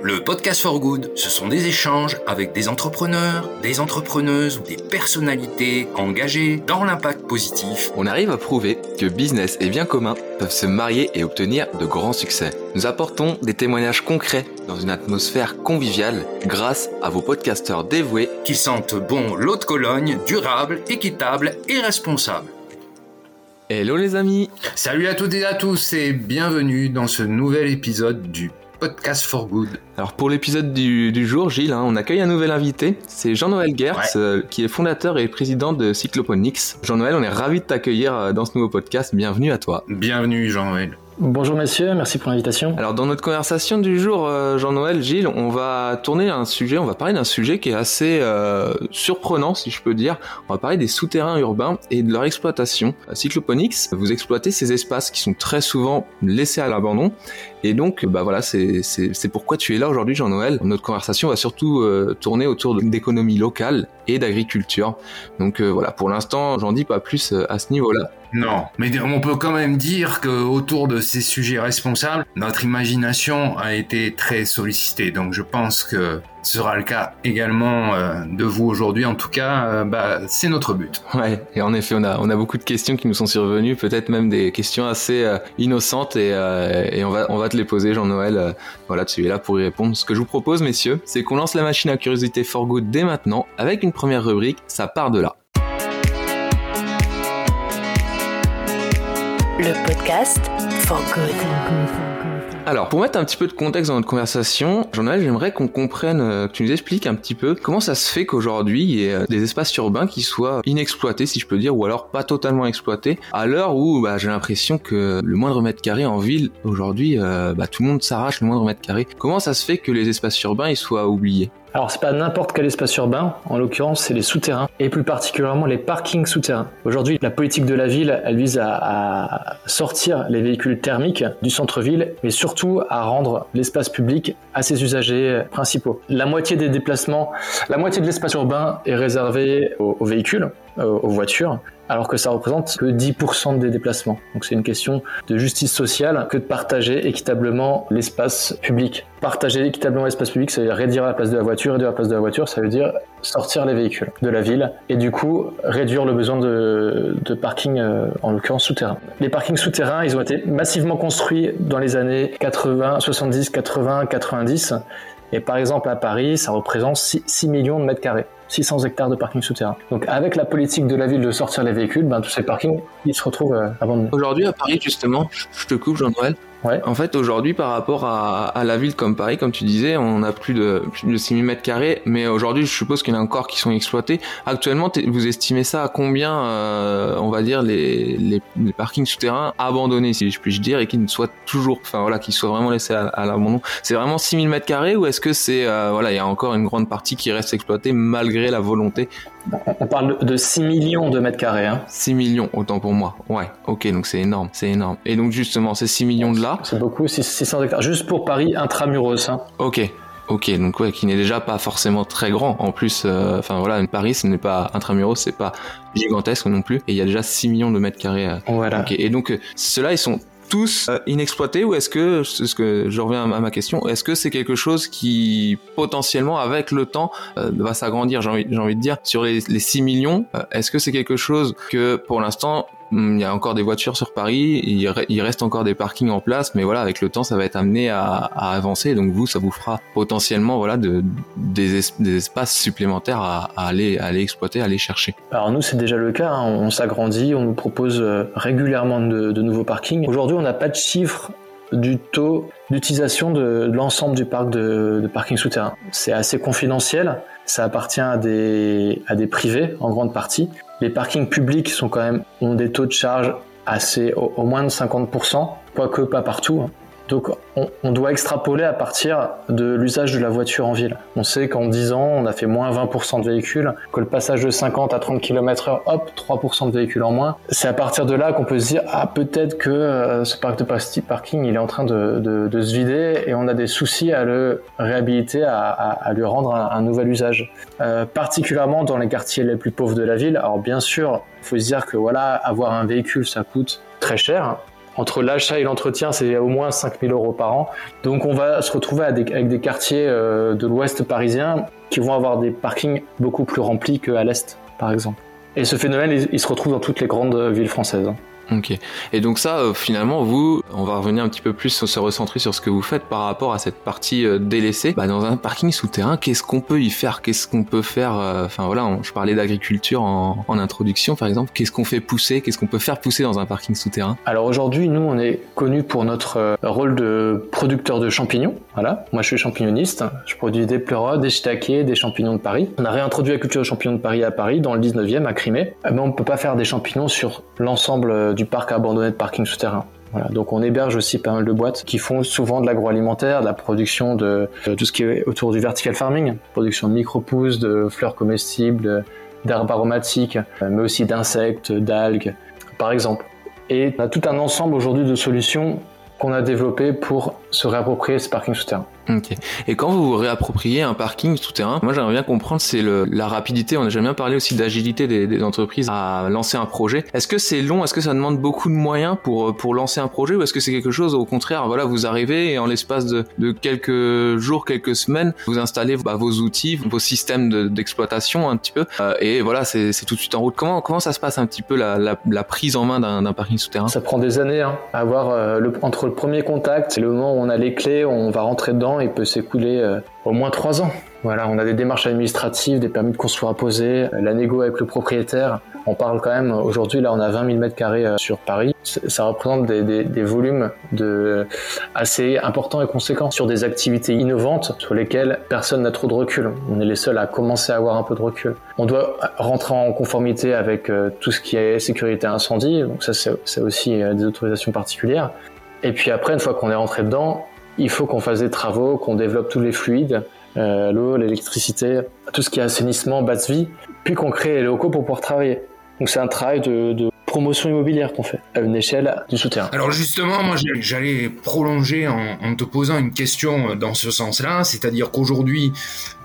Le podcast for good, ce sont des échanges avec des entrepreneurs, des entrepreneuses ou des personnalités engagées dans l'impact positif. On arrive à prouver que business et bien commun peuvent se marier et obtenir de grands succès. Nous apportons des témoignages concrets dans une atmosphère conviviale grâce à vos podcasteurs dévoués qui sentent bon l'eau de Cologne, durable, équitable et responsable. Hello les amis Salut à toutes et à tous et bienvenue dans ce nouvel épisode du Podcast for Good. Alors pour l'épisode du, jour, Gilles, hein, on accueille un nouvel invité. C'est Jean-Noël Gertz, euh, qui est fondateur et président de Cycloponix. Jean-Noël, on est ravi de t'accueillir euh, dans ce nouveau podcast. Bienvenue à toi. Bienvenue Jean-Noël. Bonjour messieurs, merci pour l'invitation. Alors dans notre conversation du jour, euh, Jean-Noël, Gilles, on va tourner un sujet, on va parler d'un sujet qui est assez euh, surprenant si je peux dire. On va parler des souterrains urbains et de leur exploitation. Cycloponix, vous exploitez ces espaces qui sont très souvent laissés à l'abandon. Et donc, bah voilà, c'est pourquoi tu es là aujourd'hui, Jean-Noël. Notre conversation va surtout euh, tourner autour d'économie locale et d'agriculture. Donc voilà, pour l'instant, j'en dis pas plus à ce niveau-là. Non, mais on peut quand même dire que autour de ces sujets responsables, notre imagination a été très sollicitée. Donc je pense que sera le cas également euh, de vous aujourd'hui. En tout cas, euh, bah, c'est notre but. Ouais, et en effet, on a, on a beaucoup de questions qui nous sont survenues, peut-être même des questions assez euh, innocentes, et, et, on, va, on va te les poser, Jean-Noël. voilà, tu es là pour y répondre. Ce que je vous propose, messieurs, c'est qu'on lance la machine à curiosité for good dès maintenant, avec une première rubrique, ça part de là. le podcast For Good. Alors, pour mettre un petit peu de contexte dans notre conversation, Jean-Noël, j'aimerais qu'on comprenne, euh, que tu nous expliques un petit peu comment ça se fait qu'aujourd'hui, il y ait euh, des espaces urbains qui soient inexploités, si je peux dire, ou alors pas totalement exploités, à l'heure où bah, j'ai l'impression que le moindre mètre carré en ville, aujourd'hui, euh, bah, tout le monde s'arrache le moindre mètre carré. Comment ça se fait que les espaces urbains ils soient oubliés? Alors c'est pas n'importe quel espace urbain, en l'occurrence c'est les souterrains, et plus particulièrement les parkings souterrains. Aujourd'hui la politique de la ville, elle vise à, sortir les véhicules thermiques du centre-ville, mais surtout à rendre l'espace public à ses usagers principaux. La moitié des déplacements, la moitié de l'espace urbain est réservé aux véhicules, euh, aux voitures, alors que ça représente que 10% des déplacements. Donc c'est une question de justice sociale que de partager équitablement l'espace public. Partager équitablement l'espace public, ça veut dire réduire la place de la voiture, réduire la place de la voiture, ça veut dire sortir les véhicules de la ville et du coup réduire le besoin de, de parking, euh, en l'occurrence souterrain. Les parkings souterrains, ils ont été massivement construits dans les années 80, 70, 80, 90 et par exemple à Paris, ça représente 6 millions de mètres carrés. 600 hectares de parking souterrain. Donc avec la politique de la ville de sortir les véhicules, ben, tous ces parkings, ils se retrouvent euh, abandonnés. Aujourd'hui à Paris justement, je te coupe Jean-Noël, en fait, aujourd'hui, par rapport à, la ville comme Paris, comme tu disais, on a plus de, plus de 6000 mètres carrés, mais aujourd'hui, je suppose qu'il y en a encore qui sont exploités. Actuellement, vous estimez ça à combien, euh, on va dire, les, les, parkings souterrains abandonnés, si je puis dire, et qui ne soient toujours, enfin voilà, qui soient vraiment laissés à, l'abandon? C'est vraiment 6000 mètres carrés ou est-ce que c'est, euh, voilà, il y a encore une grande partie qui reste exploitée malgré la volonté? On parle de 6 millions de mètres carrés. Hein. 6 millions, autant pour moi. Ouais, ok, donc c'est énorme, c'est énorme. Et donc justement, ces 6 millions de là... C'est beaucoup, 600 hectares. Juste pour Paris, intramuros. Hein. Ok, Ok, donc ouais, qui n'est déjà pas forcément très grand. En plus, euh, enfin voilà, Paris, ce n'est pas intramuros, c'est pas gigantesque non plus. Et il y a déjà 6 millions de mètres carrés. Euh. Voilà. Et donc, euh, ceux-là, ils sont tous euh, inexploités ou est-ce que, ce que je reviens à ma question, est-ce que c'est quelque chose qui potentiellement avec le temps va s'agrandir? J'ai envie, envie de dire sur les, les 6 millions, est-ce que c'est quelque chose que pour l'instant il y a encore des voitures sur Paris, il, reste encore des parkings en place, mais voilà, avec le temps, ça va être amené à, avancer. Donc vous, ça vous fera potentiellement voilà de, des, espaces supplémentaires à, aller, exploiter, à aller chercher. Alors nous, c'est déjà le cas. Hein. On, s'agrandit, on nous propose euh, régulièrement de, nouveaux parkings. Aujourd'hui, on n'a pas de chiffre du taux d'utilisation de, l'ensemble du parc de, de parking souterrain. C'est assez confidentiel, ça appartient à des privés en grande partie. Les parkings publics sont quand même, ont des taux de charge assez, au, moins de 50%, quoique pas partout. Hein. Donc on, doit extrapoler à partir de l'usage de la voiture en ville. On sait qu'en 10 ans, on a fait moins 20% de véhicules, que le passage de 50 à 30 km h hop, 3% de véhicules en moins. C'est à partir de là qu'on peut se dire, ah peut-être que euh, ce parc de parking, il est en train de, se vider et on a des soucis à le réhabiliter, à, lui rendre un, nouvel usage. Euh, particulièrement dans les quartiers les plus pauvres de la ville. Alors bien sûr, il faut se dire que voilà, avoir un véhicule, ça coûte très cher Entre l'achat et l'entretien, c'est au moins 5000 euros par an. Donc on va se retrouver avec des quartiers euh, de l'ouest parisien qui vont avoir des parkings beaucoup plus remplis qu'à l'est, par exemple. Et ce phénomène, il se retrouve dans toutes les grandes villes françaises. Ok. Et donc ça, euh, finalement, vous, on va revenir un petit peu plus, se recentrer sur ce que vous faites par rapport à cette partie euh, délaissée. Bah, dans un parking souterrain, qu'est-ce qu'on peut y faire? Qu'est-ce qu'on peut faire euh, Enfin voilà, je parlais d'agriculture en, introduction, par exemple. Qu'est-ce qu'on fait pousser? Qu'est-ce qu'on peut faire pousser dans un parking souterrain? Alors aujourd'hui, nous, on est connu pour notre rôle de producteur de champignons. Voilà. Moi, je suis champignoniste. Je produis des pleurotes, des shiitake, des champignons de Paris. On a réintroduit la culture de champignons de Paris à Paris, dans le 19e, à Crimée. Mais on ne peut pas faire des champignons sur l'ensemble du parc abandonné de parking souterrain. Donc on héberge aussi pas mal de boîtes qui font souvent de l'agroalimentaire, de la production de, tout ce qui est autour du vertical farming, production de micro-pousses, de fleurs comestibles, d'herbes aromatiques, mais aussi d'insectes, d'algues, par exemple. Et on a tout un ensemble aujourd'hui de solutions qu'on a développées pour se réapproprier ce parking souterrain. Ok. Et quand vous vous réappropriez un parking souterrain, moi j'aimerais bien comprendre c'est la rapidité. On a jamais bien parlé aussi d'agilité des, entreprises à lancer un projet. Est-ce que c'est long? Est-ce que ça demande beaucoup de moyens pour pour lancer un projet? Ou est-ce que c'est quelque chose au contraire Voilà, vous arrivez et en l'espace de, de, quelques jours, quelques semaines, vous installez bah, vos outils, vos systèmes d'exploitation un petit peu euh, et voilà, c'est tout de suite en route. Comment comment ça se passe un petit peu la, la, la prise en main d'un parking souterrain? Ça prend des années hein, à avoir euh, le, entre le premier contact et le moment où on a les clés, on va rentrer dedans il peut s'écouler euh, au moins trois ans. Voilà, on a des démarches administratives, des permis de construire à poser, euh, la négo avec le propriétaire. On parle quand même, aujourd'hui, là, on a 20 000 mètres carrés euh, sur Paris. Ça représente des, volumes assez importants et conséquents sur des activités innovantes sur lesquelles personne n'a trop de recul. On est les seuls à commencer à avoir un peu de recul. On doit rentrer en conformité avec tout ce qui est sécurité incendie. Donc ça, c'est aussi des autorisations particulières. Et puis après, une fois qu'on est rentré dedans, il faut qu'on fasse des travaux, qu'on développe tous les fluides, euh, l'eau, l'électricité, tout ce qui est assainissement, basse vie, puis qu'on crée les locaux pour pouvoir travailler. Donc c'est un travail de, promotion immobilière qu'on fait à une échelle du souterrain. Alors justement, moi j'allais prolonger en, te posant une question dans ce sens-là, c'est-à-dire qu'aujourd'hui,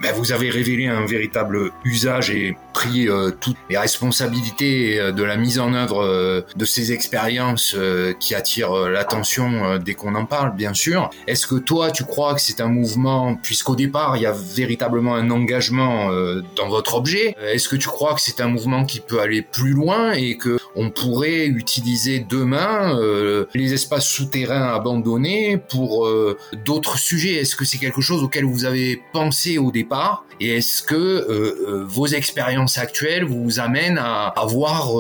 ben, vous avez révélé un véritable usage et pris euh, toutes les responsabilités euh, de la mise en œuvre euh, de ces expériences qui attirent l'attention dès qu'on en parle, bien sûr. Est-ce que toi, tu crois que c'est un mouvement, puisqu'au départ, il y a véritablement un engagement dans votre objet, est-ce que tu crois que c'est un mouvement qui peut aller plus loin et que on pourrait utiliser demain les espaces souterrains abandonnés pour d'autres sujets? Est-ce que c'est quelque chose auquel vous avez pensé au départ? Et est-ce que vos expériences actuelles vous amènent à avoir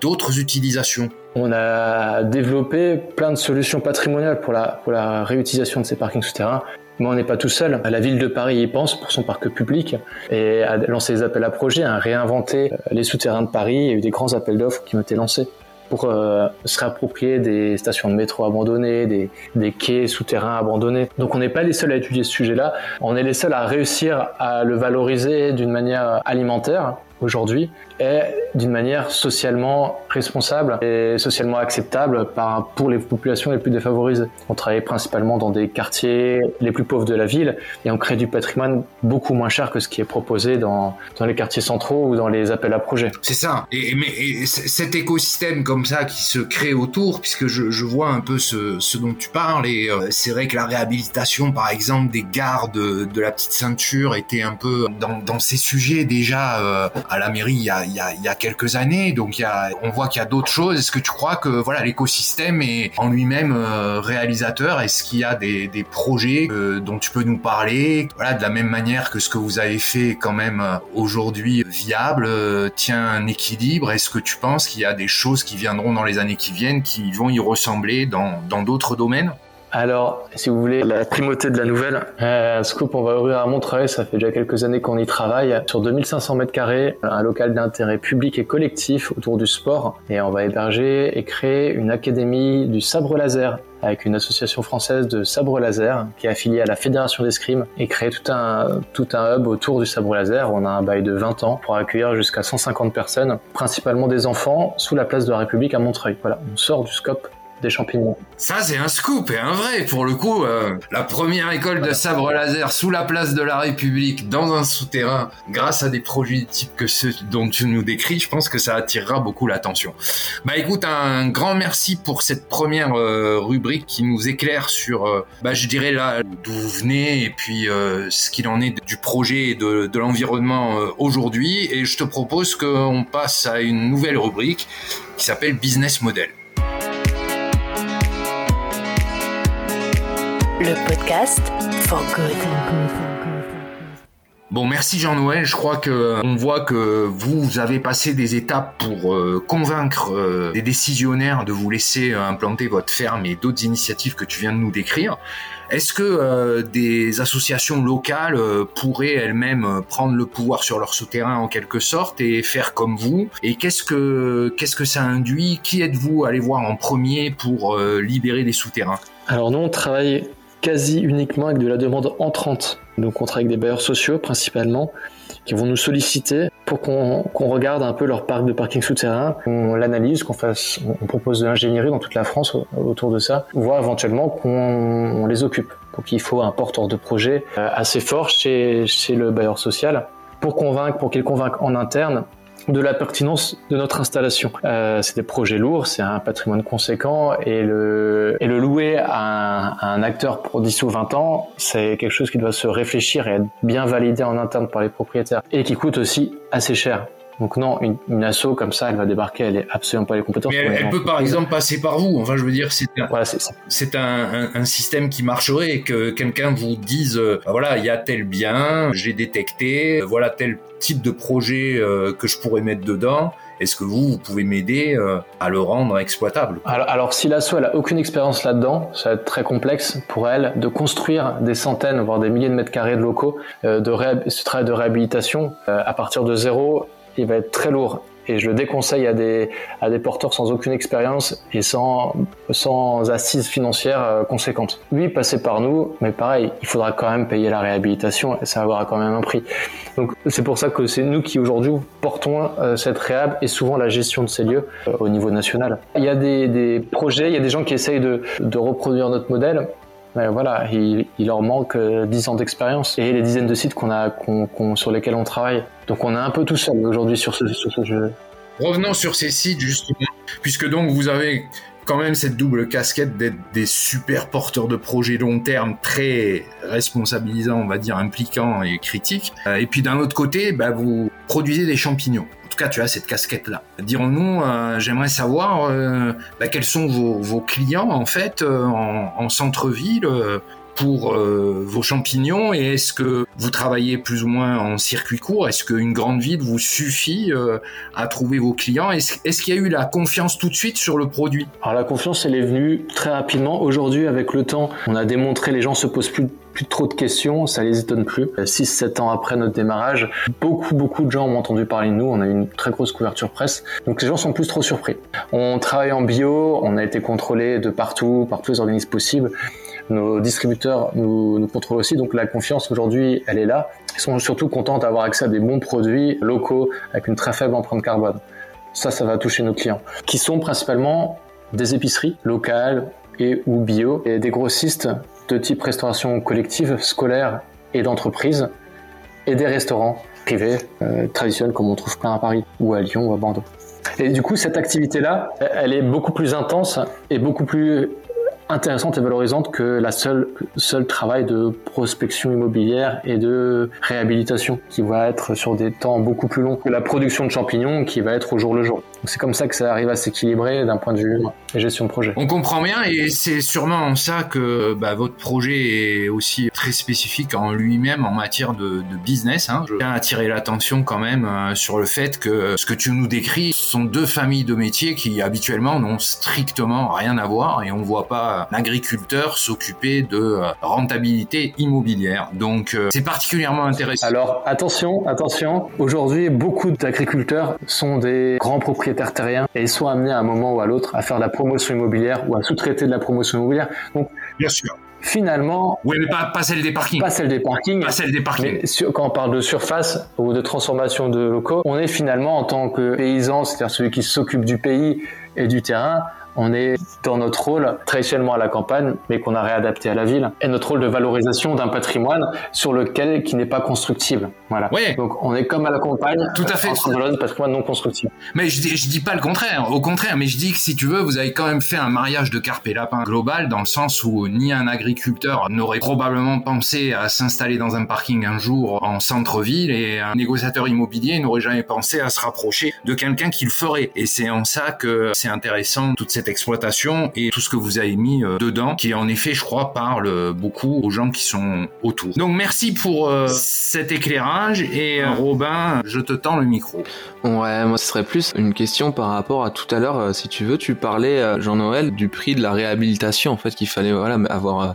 d'autres utilisations on a développé plein de solutions patrimoniales pour la, réutilisation de ces parkings souterrains. Mais on n'est pas tout seul. La ville de Paris y pense pour son parc public et a lancé des appels à projets, a réinventé euh, les souterrains de Paris. Il y a eu des grands appels d'offres qui ont été lancés pour euh, se réapproprier des stations de métro abandonnées, des, des quais souterrains abandonnés. Donc on n'est pas les seuls à étudier ce sujet-là, on est les seuls à réussir à le valoriser d'une manière alimentaire aujourd'hui est d'une manière socialement responsable et socialement acceptable pour les populations les plus défavorisées. On travaille principalement dans des quartiers les plus pauvres de la ville et on crée du patrimoine beaucoup moins cher que ce qui est proposé dans, dans les quartiers centraux ou dans les appels à projets. C'est ça. Et, mais cet écosystème comme ça qui se crée autour, puisque je, vois un peu ce, dont tu parles, et euh, c'est vrai que la réhabilitation, par exemple, des gares de, de la petite ceinture était un peu dans, ces sujets déjà euh, à la mairie il y a, y a quelques années. Donc y a, on voit qu'il y a d'autres choses. Est-ce que tu crois que voilà l'écosystème est en lui-même euh, réalisateur? Est-ce qu'il y a des, des projets euh, dont tu peux nous parler? Voilà, de la même manière que ce que vous avez fait quand même euh, aujourd'hui viable tient un équilibre. Est-ce que tu penses qu'il y a des choses qui viendront dans les années qui viennent qui vont y ressembler dans dans d'autres domaines? Alors, si vous voulez, la primauté de la nouvelle, euh, Scoop, on va ouvrir à Montreuil, ça fait déjà quelques années qu'on y travaille, sur 2500 mètres carrés, un local d'intérêt public et collectif autour du sport, et on va héberger et créer une académie du sabre laser avec une association française de sabre laser qui est affiliée à la Fédération d'escrime et créer tout un, tout un hub autour du sabre laser. On a un bail de 20 ans pour accueillir jusqu'à 150 personnes, principalement des enfants, sous la place de la République à Montreuil. Voilà, on sort du scope des champignons. Ça, c'est un scoop et un vrai. Pour le coup, euh, la première école de sabre laser sous la place de la République, dans un souterrain, grâce à des produits type que ceux dont tu nous décris, je pense que ça attirera beaucoup l'attention. Bah écoute, un grand merci pour cette première euh, rubrique qui nous éclaire sur, euh, bah je dirais là, d'où vous venez et puis ce qu'il en est du projet et de, de l'environnement aujourd'hui. Et je te propose qu'on passe à une nouvelle rubrique qui s'appelle Business Model. Le podcast for good. Bon, merci Jean-Noël. Je crois que on voit que vous avez passé des étapes pour euh, convaincre euh, des décisionnaires de vous laisser euh, implanter votre ferme et d'autres initiatives que tu viens de nous décrire. Est-ce que euh, des associations locales euh, pourraient elles-mêmes euh, prendre le pouvoir sur leur souterrain en quelque sorte et faire comme vous? Et qu'est-ce que qu'est-ce que ça induit? Qui êtes-vous? À aller voir en premier pour euh, libérer des souterrains Alors nous, on travaille quasi uniquement avec de la demande entrante. Donc on travaille avec des bailleurs sociaux principalement qui vont nous solliciter pour qu'on regarde un peu leur parc de parking souterrain, qu'on l'analyse, qu'on fasse, on propose de l'ingénierie dans toute la France au- autour de ça, voire éventuellement qu'on on les occupe. Donc il faut un porteur de projet euh, assez fort chez, chez le bailleur social pour convaincre, pour qu'il convainque en interne de la pertinence de notre installation. Euh, c'est des projets lourds, c'est un patrimoine conséquent et le, et le louer à un, à un acteur pour 10 ou 20 ans, c'est quelque chose qui doit se réfléchir et être bien validé en interne par les propriétaires et qui coûte aussi assez cher. Donc non, une, une asso comme ça, elle va débarquer, elle est absolument pas les compétences. Mais elle, peut par exemple passer par vous. Enfin, je veux dire, c'est un, Voilà, c'est ça. c'est un, un- un système qui marcherait et que quelqu'un vous dise euh, bah voilà il y a tel bien j'ai détecté voilà tel type de projet euh, que je pourrais mettre dedans est-ce que vous vous pouvez m'aider euh, à le rendre exploitable? Alors, alors si l'asso elle a aucune expérience là-dedans, ça va être très complexe pour elle de construire des centaines, voire des milliers de mètres carrés de locaux. De ce travail de réhabilitation à partir de zéro, il va être très lourd. Et je le déconseille à des, à des porteurs sans aucune expérience et sans, sans assises financières euh, conséquentes. Oui, passer par nous, mais pareil, il faudra quand même payer la réhabilitation et ça aura quand même un prix. Donc c'est pour ça que c'est nous qui aujourd'hui portons euh, cette réhab et souvent la gestion de ces lieux euh, au niveau national. Il y a des, des projets, il y a des gens qui essayent de, de reproduire notre modèle. Mais voilà, il, il leur manque euh, 10 ans d'expérience et les dizaines de sites qu'on a, qu'on- sur lesquels on travaille. Donc on est un peu tout seul aujourd'hui sur ce, sur ce jeu. revenons sur ces sites justement puisque donc vous avez quand même cette double casquette d'être des super porteurs de projets long terme très responsabilisants on va dire impliquants et critiques Euh, et puis d'un autre côté bah, vous produisez des champignons tout cas, tu as cette casquette-là. Dirons-nous, euh, j'aimerais savoir euh, bah, quels sont vos, clients en fait euh, en, en centre-ville pour euh, vos champignons et est-ce que vous travaillez plus ou moins en circuit court? Est-ce qu'une grande ville vous suffit euh, à trouver vos clients? Est-ce qu'il y a eu la confiance tout de suite sur le produit? Alors la confiance, elle est venue très rapidement. Aujourd'hui, avec le temps, on a démontré, les gens se posent plus, plus trop de questions, ça les étonne plus. 6-7 ans après notre démarrage, beaucoup, beaucoup de gens ont entendu parler de nous. On a eu une très grosse couverture presse. Donc les gens sont plus trop surpris. On travaille en bio, on a été contrôlé de partout, par tous les organismes possibles. Nos distributeurs nous, contrôlent aussi, donc la confiance aujourd'hui, elle est là. Ils sont surtout contents d'avoir accès à des bons produits locaux avec une très faible empreinte carbone. Ça, ça va toucher nos clients, qui sont principalement des épiceries locales et ou bio, et des grossistes de type restauration collective, scolaire et d'entreprise, et des restaurants privés euh, traditionnels comme on trouve plein à Paris, ou à Lyon ou à Bordeaux. Et du coup, cette activité-là, elle est beaucoup plus intense et beaucoup plus intéressante et valorisante que la seule seul travail de prospection immobilière et de réhabilitation qui va être sur des temps beaucoup plus longs que la production de champignons qui va être au jour le jour. C'est comme ça que ça arrive à s'équilibrer d'un point de vue gestion de projet. On comprend bien et c'est sûrement en ça que bah, votre projet est aussi très spécifique en lui-même en matière de, business. Hein. Je tiens à attirer l'attention quand même euh, sur le fait que ce que tu nous décris sont deux familles de métiers qui habituellement n'ont strictement rien à voir et on voit pas un agriculteur s'occuper de euh, rentabilité immobilière. Donc euh, c'est particulièrement intéressant. Alors attention, attention, aujourd'hui beaucoup d'agriculteurs sont des grands propriétaires terriens et ils sont amenés à un moment ou à l'autre à faire de la promotion immobilière ou à sous-traiter de la promotion immobilière. Donc Bien sûr. finalement, Oui, mais pas, pas celle des parkings. pas celle des parkings, Pas celle des parkings. mais sur- quand on parle de surface ou de transformation de locaux, on est finalement en tant que paysan, c'est-à-dire celui qui s'occupe du pays et du terrain, On est dans notre rôle traditionnellement à la campagne, mais qu'on a réadapté à la ville, et notre rôle de valorisation d'un patrimoine sur lequel qui n'est pas constructible. Voilà. Ouais. Donc on est comme à la campagne, Tout à fait. patrimoine non constructible. Mais je dis, je dis pas le contraire, au contraire, mais je dis que si tu veux, vous avez quand même fait un mariage de carpe et lapin global dans le sens où ni un agriculteur n'aurait probablement pensé à s'installer dans un parking un jour en centre-ville et un négociateur immobilier n'aurait jamais pensé à se rapprocher de quelqu'un qui le ferait. Et c'est en ça que c'est intéressant toute cette exploitation et tout ce que vous avez mis euh, dedans, qui en effet, je crois, parle beaucoup aux gens qui sont autour. Donc merci pour euh, cet éclairage et euh, Robin, je te tends le micro. Ouais, moi ce serait plus une question par rapport à tout à l'heure, euh, si tu veux, tu parlais, euh, Jean-Noël, du prix de la réhabilitation, en fait, qu'il fallait voilà, avoir... euh,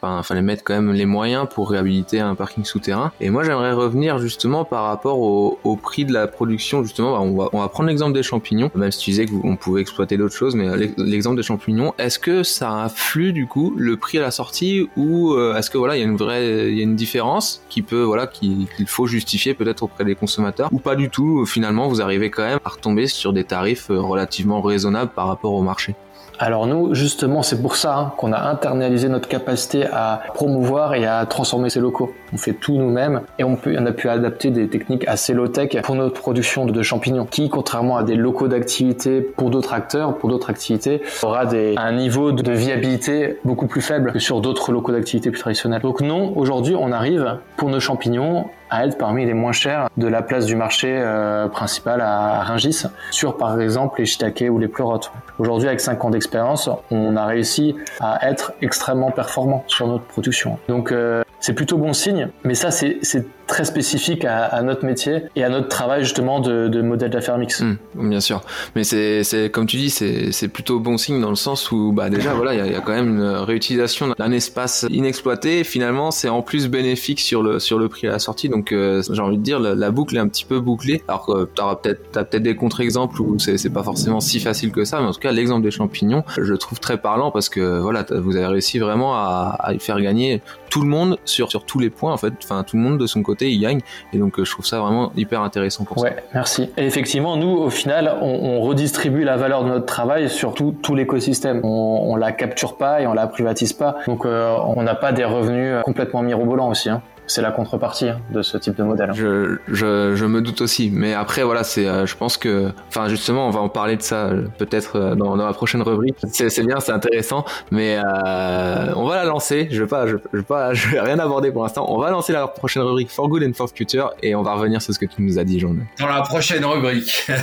Enfin, fallait mettre quand même les moyens pour réhabiliter un parking souterrain. Et moi, j'aimerais revenir justement par rapport au, au prix de la production. Justement, bah, on va, on va prendre l'exemple des champignons. Même si tu disais qu'on pouvait exploiter d'autres choses, mais euh, l'ex- l'exemple des champignons, est-ce que ça influe du coup le prix à la sortie ou euh, est-ce que voilà, il y a une vraie, il y a une différence qui peut, voilà, qui- qu'il faut justifier peut-être auprès des consommateurs ou pas du tout. Finalement, vous arrivez quand même à retomber sur des tarifs euh, relativement raisonnables par rapport au marché? Alors nous, justement, c'est pour ça hein, qu'on a internalisé notre capacité à promouvoir et à transformer ces locaux. On fait tout nous-mêmes et on, peut, a pu adapter des techniques assez low-tech pour notre production de, champignons, qui, contrairement à des locaux d'activité pour d'autres acteurs, pour d'autres activités, aura un niveau de viabilité beaucoup plus faible que sur d'autres locaux d'activité plus traditionnels. Donc non, aujourd'hui, on arrive pour nos champignons à être parmi les moins chers de la place du marché euh, principal à Rungis, sur par exemple les shiitake ou les pleurotes. Aujourd'hui, avec 5 ans d'expérience, on a réussi à être extrêmement performant sur notre production. Donc euh, c'est plutôt bon signe, mais ça c'est très spécifique à, notre métier et à notre travail justement de, modèle d'affaires mix. Hum, bien sûr, mais c'est comme tu dis, c'est plutôt bon signe dans le sens où bah déjà voilà, il y a, quand même une réutilisation d'un espace inexploité. Finalement, c'est en plus bénéfique sur le sur le prix à la sortie. Donc euh, j'ai envie de dire la, boucle est un petit peu bouclée. Alors que t'auras peut-être peut-être des contre-exemples où c'est pas forcément si facile que ça, mais en tout cas l'exemple des champignons, je le trouve très parlant parce que voilà, vous avez réussi vraiment à, faire gagner tout le monde sur sur tous les points en fait. Enfin tout le monde de son côté il gagne et donc euh, je trouve ça vraiment hyper intéressant pour ça. Ouais, merci. Et effectivement, nous, au final, on, redistribue la valeur de notre travail sur tout, l'écosystème. On, on la capture pas et on la privatise pas. Donc, euh, on n'a pas des revenus complètement mirobolants aussi. Hein. C'est la contrepartie hein, de ce type de modèle. Je, je, je me doute aussi, mais après voilà, c'est, euh, je pense que, enfin justement, on va en parler de ça euh, peut-être euh, dans, dans la prochaine rubrique. C'est, c'est bien, c'est intéressant, mais euh, on va la lancer. Je vais pas, je, je vais pas, je vais rien aborder pour l'instant. On va lancer la prochaine rubrique For Good and For Future et on va revenir sur ce que tu nous as dit, Jean. Dans la prochaine rubrique.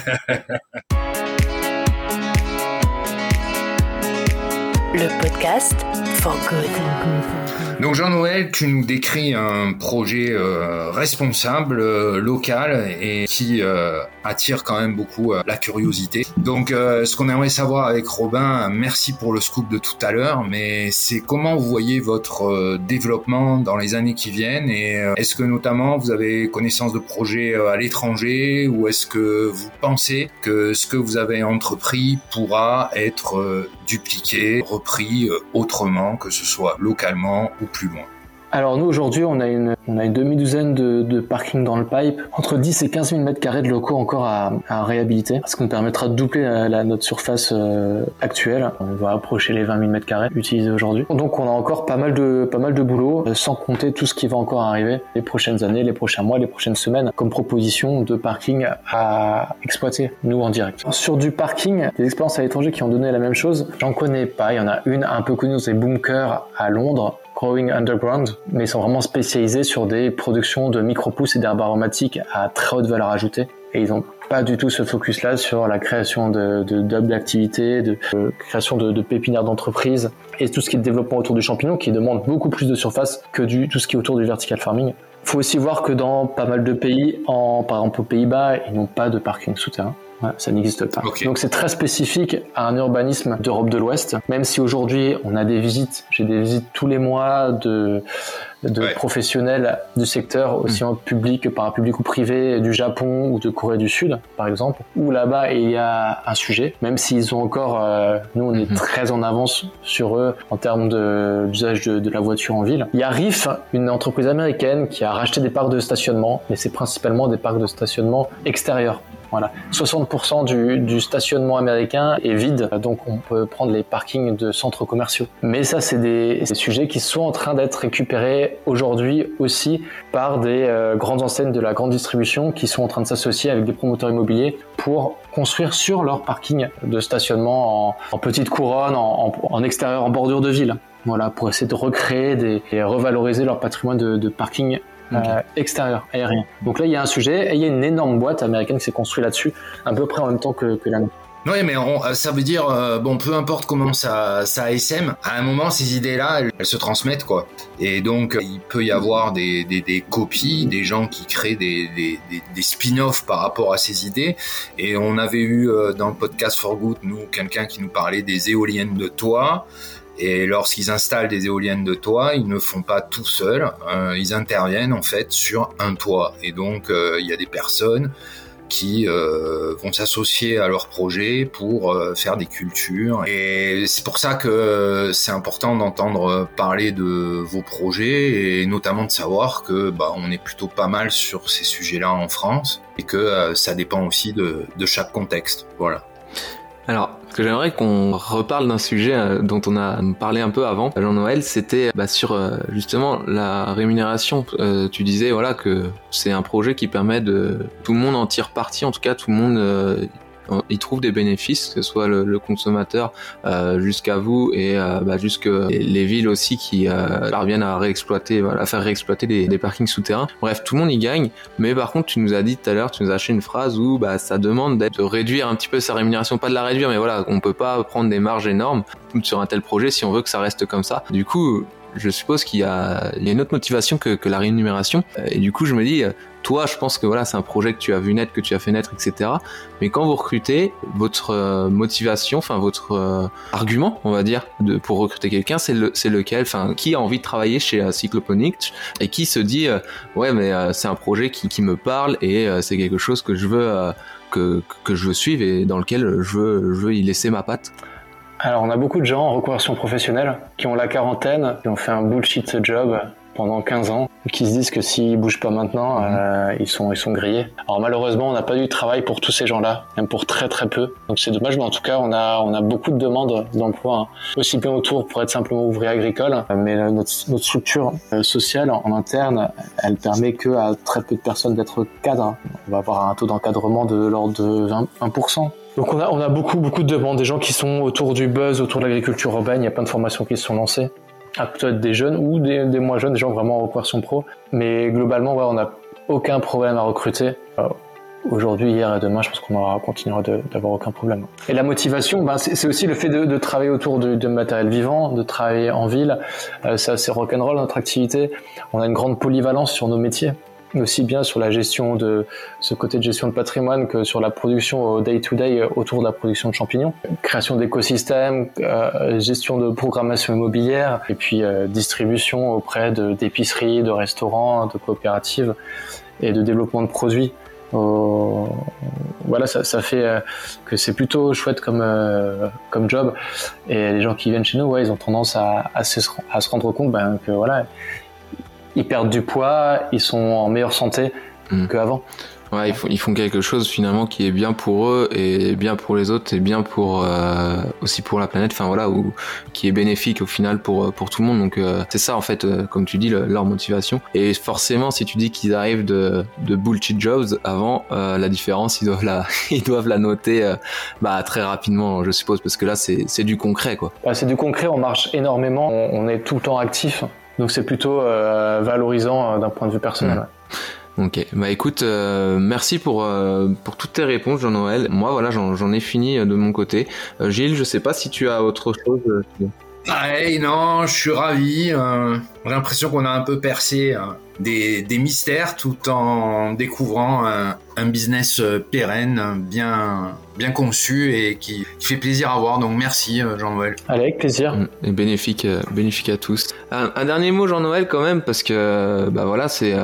Le podcast For Good. Donc Jean-Noël, tu nous décris un projet euh, responsable, euh, local et qui euh, attire quand même beaucoup la curiosité. Donc ce qu'on aimerait savoir avec Robin, merci pour le scoop de tout à l'heure, mais c'est comment vous voyez votre développement dans les années qui viennent et est-ce que notamment vous avez connaissance de projets à l'étranger ou est-ce que vous pensez que ce que vous avez entrepris pourra être dupliqué, repris autrement, que ce soit localement plus loin Alors nous aujourd'hui on a une une demi-douzaine de, parkings dans le pipe, entre 10 et 15 000 mètres carrés de locaux encore à, réhabiliter, ce qui nous permettra de doubler notre surface euh, actuelle. On va approcher les 20 000 mètres carrés utilisés aujourd'hui. Donc on a encore pas mal de pas mal de boulot, euh, sans compter tout ce qui va encore arriver les prochaines années, les prochains mois, les prochaines semaines, comme proposition de parking à exploiter nous en direct. Sur du parking, des expériences à l'étranger qui ont donné la même chose, j'en connais pas. Il y en a une un peu connue, c'est Bunker à Londres Growing Underground, mais ils sont vraiment spécialisés sur des productions de micro-pousses et d'herbes aromatiques à très haute valeur ajoutée. Et ils n'ont pas du tout ce focus-là sur la création de, de d'hubs d'activité, de, de création de, pépinières d'entreprise et tout ce qui est développement autour du champignon qui demande beaucoup plus de surface que du, tout ce qui est autour du vertical farming. faut aussi voir que dans pas mal de pays, par exemple aux Pays-Bas, ils n'ont pas de parking souterrain. Ça n'existe pas. Donc c'est très spécifique à un urbanisme d'Europe de l'Ouest. Même si aujourd'hui on a des visites, j'ai des visites tous les mois de, de Ouais. professionnels du secteur, aussi en public que parapublic ou privé, du Japon ou de Corée du Sud, par exemple, où là-bas il y a un sujet, même s'ils ont encore, euh, nous on est Mhm. très en avance sur eux en termes de- d'usage de, de la voiture en ville. Il y a Riff, une entreprise américaine qui a racheté des parcs de stationnement, mais c'est principalement des parcs de stationnement extérieurs Voilà, 60% du, stationnement américain est vide, donc on peut prendre les parkings de centres commerciaux. Mais ça, c'est des, sujets qui sont en train d'être récupérés aujourd'hui aussi par des euh, grandes enseignes de la grande distribution qui sont en train de s'associer avec des promoteurs immobiliers pour construire sur leur parking de stationnement en, petite couronne, en, extérieur, en bordure de ville. Voilà, pour essayer de recréer et revaloriser leur patrimoine de, de parking Okay. Euh, extérieur, aérien. Donc là, il y a un sujet et il y a une énorme boîte américaine qui s'est construite là-dessus, à peu près en même temps que, que la nôtre. Oui, mais on, ça veut dire, euh, bon, peu importe comment ça, ça ASM, à un moment, ces idées-là, elles, elles, se transmettent, quoi. Et donc, il peut y avoir des, des, des copies, des gens qui créent des, des, des spin-offs par rapport à ces idées. Et on avait eu euh, dans le podcast For Good, nous, quelqu'un qui nous parlait des éoliennes de toit. Et lorsqu'ils installent des éoliennes de toit, ils ne font pas tout seuls, euh, ils interviennent en fait sur un toit. Et donc euh, il y a des personnes qui euh, vont s'associer à leur projet pour euh, faire des cultures. Et c'est pour ça que c'est important d'entendre parler de vos projets et notamment de savoir que bah, on est plutôt pas mal sur ces sujets-là en France et que euh, ça dépend aussi de, de chaque contexte. Voilà. Alors, ce que j'aimerais qu'on reparle d'un sujet euh, dont on a parlé un peu avant, Jean-Noël, c'était bah, sur euh, justement la rémunération. Euh, tu disais voilà que c'est un projet qui permet de tout le monde en tire parti, en tout cas tout le monde euh, il trouve des bénéfices, que ce soit le, consommateur euh, jusqu'à vous et euh, bah, jusque les villes aussi qui euh, parviennent à réexploiter, à faire réexploiter des, des, parkings souterrains. Bref, tout le monde y gagne. Mais par contre, tu nous as dit tout à l'heure, tu nous as acheté une phrase où bah, ça demande de réduire un petit peu sa rémunération, pas de la réduire, mais voilà, on peut pas prendre des marges énormes sur un tel projet si on veut que ça reste comme ça. Du coup, je suppose qu'il y y a une autre motivation que, que, la rémunération. Et du coup, je me dis, toi, je pense que voilà, c'est un projet que tu as vu naître, que tu as fait naître, etc. Mais quand vous recrutez, votre euh, motivation, enfin votre euh, argument, on va dire, de, pour recruter quelqu'un, c'est le, lequel? Enfin, qui a envie de travailler chez euh, Cycloponic et qui se dit, euh, ouais, mais euh, c'est un projet qui, qui, me parle et euh, c'est quelque chose que je veux, que, que je veux suivre et dans lequel je veux, je veux y laisser ma patte. Alors, on a beaucoup de gens en reconversion professionnelle qui ont la quarantaine, qui ont fait un bullshit job pendant 15 ans, qui se disent que s'ils bougent pas maintenant, mmh. euh, ils sont ils sont grillés. Alors malheureusement, on n'a pas de travail pour tous ces gens-là, même pour très très peu. Donc c'est dommage, mais en tout cas, on a on a beaucoup de demandes d'emploi, hein. aussi bien autour pour être simplement ouvrier agricole, mais notre, notre structure sociale en interne, elle permet que à très peu de personnes d'être cadres. On va avoir un taux d'encadrement de l'ordre de 20, 20%. Donc on a, on a beaucoup, beaucoup de demandes, des gens qui sont autour du buzz, autour de l'agriculture urbaine, il y a plein de formations qui se sont lancées, à peut-être des jeunes ou des, des, moins jeunes, des gens vraiment en reconversion pro. Mais globalement, on n'a aucun problème à recruter. Euh, Aujourd'hui, hier et demain, je pense qu'on continuera d'avoir aucun problème. Et la motivation, ben, c'est aussi le fait de, travailler autour de, de, matériel vivant, de travailler en ville. Euh, c'est assez rock'n'roll notre activité. On a une grande polyvalence sur nos métiers aussi bien sur la gestion de ce côté de gestion de patrimoine que sur la production au day-to-day -day autour de la production de champignons. Création d'écosystèmes, euh, gestion de programmation immobilière et puis euh, distribution auprès d'épiceries, de, de, restaurants, de coopératives et de développement de produits. Voilà, ça, ça fait euh, que c'est plutôt chouette comme euh, comme job. Et les gens qui viennent chez nous, ouais, ils ont tendance à, à, se, à se rendre compte ben, que voilà, ils perdent du poids, ils sont en meilleure santé mmh. qu'avant. Ouais, ils font, ils font quelque chose finalement qui est bien pour eux et bien pour les autres et bien pour euh, aussi pour la planète. Enfin voilà, ou qui est bénéfique au final pour pour tout le monde. Donc euh, c'est ça en fait, euh, comme tu dis, le, leur motivation. Et forcément, si tu dis qu'ils arrivent de de bullshit jobs avant, euh, la différence, ils doivent la ils doivent la noter euh, bah très rapidement, je suppose, parce que là c'est c'est du concret quoi. Ouais, c'est du concret. On marche énormément. On, on, est tout le temps actif. Donc c'est plutôt euh, valorisant d'un point de vue personnel. Mmh. Ok, bah écoute, euh, merci pour euh, pour toutes tes réponses, Jean-Noël. Moi, voilà, j'en ai fini de mon côté. Euh, Gilles, je sais pas si tu as autre chose. Pareil, non, je suis ravi. Euh, J'ai l'impression qu'on a un peu percé euh, des, des, mystères tout en découvrant un, un business pérenne, bien bien conçu et qui, qui fait plaisir à voir. Donc merci Jean-Noël. Avec plaisir. Mm. Et bénéfique, bénéfique à tous. Un, dernier mot Jean-Noël quand même parce que bah voilà, c'est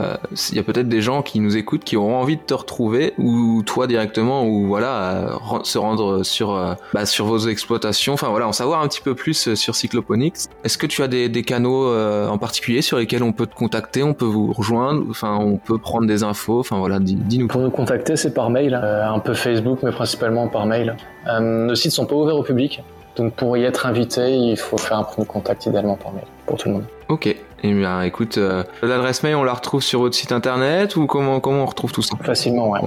il y a peut-être des gens qui nous écoutent qui auront envie de te retrouver ou toi directement ou voilà se rendre sur bah, sur vos exploitations. Enfin voilà, en savoir un petit peu plus sur Cycloponics. Est-ce que tu as des, des canaux en particulier sur lesquels on peut te contacter, on peut vous rejoindre, enfin on peut prendre des infos, enfin voilà, dis-nous. Pour nous contacter, c'est par mail, euh, un peu Facebook, mais principalement par mail. Euh, nos sites sont pas ouverts au public, donc pour y être invité, il faut faire un premier contact idéalement par mail pour tout le monde. Ok. Eh bien, écoute, euh, l'adresse mail, on la retrouve sur votre site internet ou comment comment on retrouve tout ça Facilement, ouais.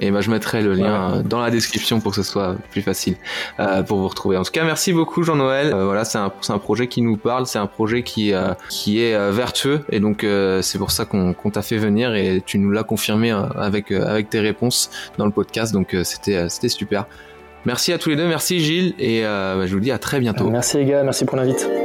Et ben, je mettrai le lien euh, dans la description pour que ce soit plus facile euh, pour vous retrouver. En tout cas, merci beaucoup, Jean-Noël. voilà, c'est un, un projet qui nous parle, c'est un projet qui qui est vertueux et donc c'est pour ça qu'on t'a fait venir et tu nous l'as confirmé avec avec tes réponses dans le podcast. Donc c'était c'était super. Merci à tous les deux, merci Gilles et bah, je vous dis à très bientôt. Merci les gars, merci pour l'invite.